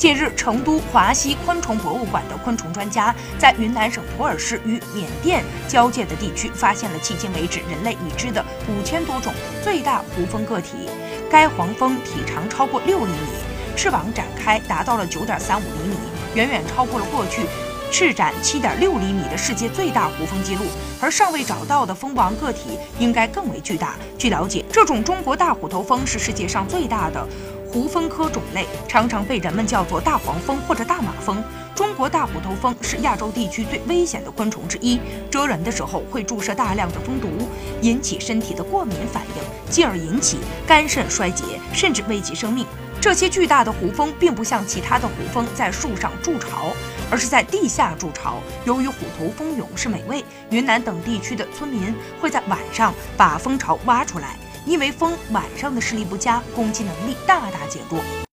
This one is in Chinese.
近日，成都华西昆虫博物馆的昆虫专家在云南省普洱市与缅甸交界的地区发现了迄今为止人类已知的五千多种最大胡蜂个体。该黄蜂体长超过六厘米，翅膀展开达到了九点三五厘米，远远超过了过去翅展七点六厘米的世界最大胡蜂记录。而尚未找到的蜂王个体应该更为巨大。据了解，这种中国大虎头蜂是世界上最大的。胡蜂科种类常常被人们叫做大黄蜂或者大马蜂。中国大虎头蜂是亚洲地区最危险的昆虫之一，蛰人的时候会注射大量的蜂毒，引起身体的过敏反应，进而引起肝肾衰竭，甚至危及生命。这些巨大的胡蜂并不像其他的胡蜂在树上筑巢，而是在地下筑巢。由于虎头蜂蛹是美味，云南等地区的村民会在晚上把蜂巢挖出来。因为风晚上的视力不佳，攻击能力大大减弱。